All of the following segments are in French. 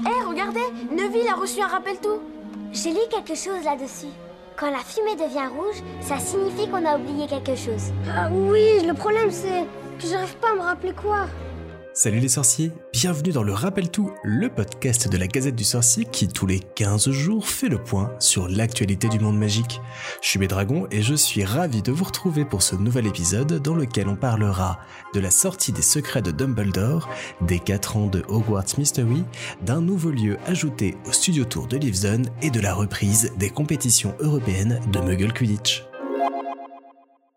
Hé, regardez Neville a reçu un rappel tout J'ai lu quelque chose là-dessus. Quand la fumée devient rouge, ça signifie qu'on a oublié quelque chose. Ah oui, le problème c'est que j'arrive pas à me rappeler quoi. Salut les sorciers, bienvenue dans le Rappel Tout, le podcast de la Gazette du Sorcier qui tous les 15 jours fait le point sur l'actualité du monde magique. Je suis Bédragon et je suis ravi de vous retrouver pour ce nouvel épisode dans lequel on parlera de la sortie des secrets de Dumbledore, des 4 ans de Hogwarts Mystery, d'un nouveau lieu ajouté au studio tour de Leavesden et de la reprise des compétitions européennes de Muggle Quidditch.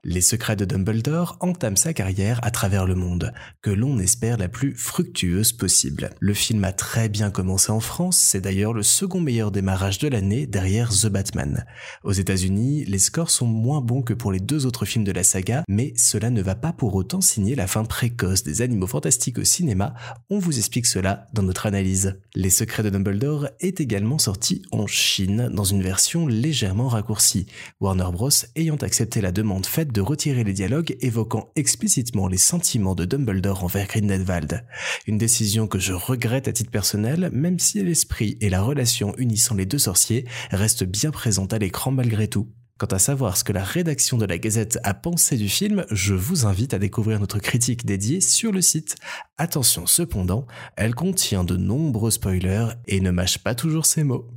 Les secrets de Dumbledore entament sa carrière à travers le monde, que l'on espère la plus fructueuse possible. Le film a très bien commencé en France, c'est d'ailleurs le second meilleur démarrage de l'année derrière The Batman. Aux États-Unis, les scores sont moins bons que pour les deux autres films de la saga, mais cela ne va pas pour autant signer la fin précoce des animaux fantastiques au cinéma, on vous explique cela dans notre analyse. Les secrets de Dumbledore est également sorti en Chine dans une version légèrement raccourcie, Warner Bros ayant accepté la demande faite de retirer les dialogues évoquant explicitement les sentiments de Dumbledore envers Grindelwald. Une décision que je regrette à titre personnel, même si l'esprit et la relation unissant les deux sorciers restent bien présentes à l'écran malgré tout. Quant à savoir ce que la rédaction de la Gazette a pensé du film, je vous invite à découvrir notre critique dédiée sur le site. Attention cependant, elle contient de nombreux spoilers et ne mâche pas toujours ses mots.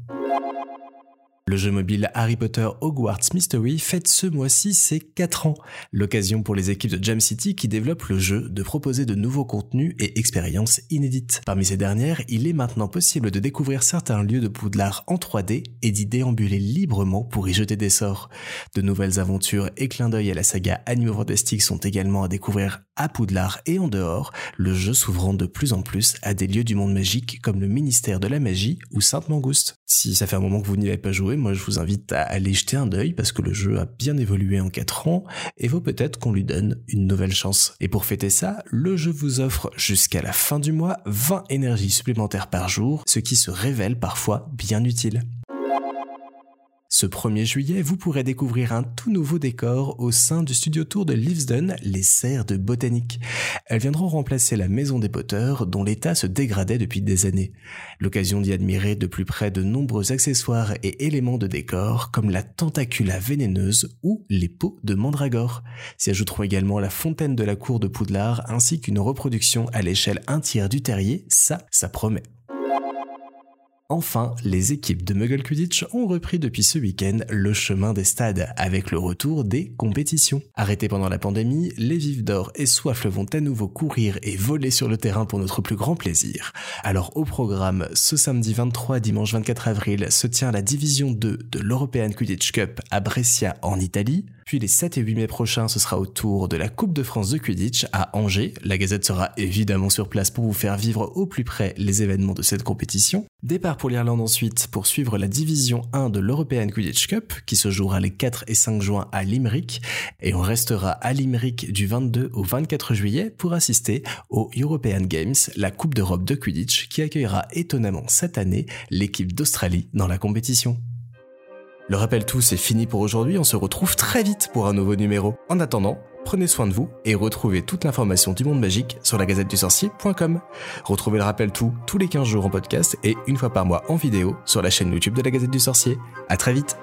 Le jeu mobile Harry Potter Hogwarts Mystery fête ce mois-ci ses 4 ans, l'occasion pour les équipes de Jam City qui développent le jeu de proposer de nouveaux contenus et expériences inédites. Parmi ces dernières, il est maintenant possible de découvrir certains lieux de Poudlard en 3D et d'y déambuler librement pour y jeter des sorts. De nouvelles aventures et clins d'œil à la saga Animaux Fantastiques sont également à découvrir à Poudlard et en dehors, le jeu s'ouvrant de plus en plus à des lieux du monde magique comme le ministère de la magie ou Sainte-Mangouste. Si ça fait un moment que vous n'y avez pas joué, moi je vous invite à aller jeter un œil parce que le jeu a bien évolué en 4 ans et vaut peut-être qu'on lui donne une nouvelle chance. Et pour fêter ça, le jeu vous offre jusqu'à la fin du mois 20 énergies supplémentaires par jour, ce qui se révèle parfois bien utile. Ce 1er juillet, vous pourrez découvrir un tout nouveau décor au sein du studio tour de Leavesden, les serres de botanique. Elles viendront remplacer la maison des Potters dont l'état se dégradait depuis des années. L'occasion d'y admirer de plus près de nombreux accessoires et éléments de décor comme la tentacula vénéneuse ou les pots de mandragore. S'y ajouteront également la fontaine de la cour de Poudlard ainsi qu'une reproduction à l'échelle un tiers du terrier, ça, ça promet. Enfin, les équipes de Muggle Quidditch ont repris depuis ce week-end le chemin des stades avec le retour des compétitions. Arrêtés pendant la pandémie, les vifs d'or et soifles vont à nouveau courir et voler sur le terrain pour notre plus grand plaisir. Alors au programme, ce samedi 23 et dimanche 24 avril se tient la division 2 de l'European Quidditch Cup à Brescia en Italie. Puis les 7 et 8 mai prochains, ce sera au tour de la Coupe de France de Quidditch à Angers. La Gazette sera évidemment sur place pour vous faire vivre au plus près les événements de cette compétition. Départ pour l'Irlande ensuite pour suivre la division 1 de l'European Quidditch Cup qui se jouera les 4 et 5 juin à Limerick et on restera à Limerick du 22 au 24 juillet pour assister au European Games, la Coupe d'Europe de Quidditch qui accueillera étonnamment cette année l'équipe d'Australie dans la compétition. Le rappel tout, c'est fini pour aujourd'hui, on se retrouve très vite pour un nouveau numéro. En attendant, prenez soin de vous et retrouvez toute l'information du monde magique sur la gazette du sorcier.com. Retrouvez le rappel tout tous les 15 jours en podcast et une fois par mois en vidéo sur la chaîne YouTube de la Gazette du Sorcier. À très vite!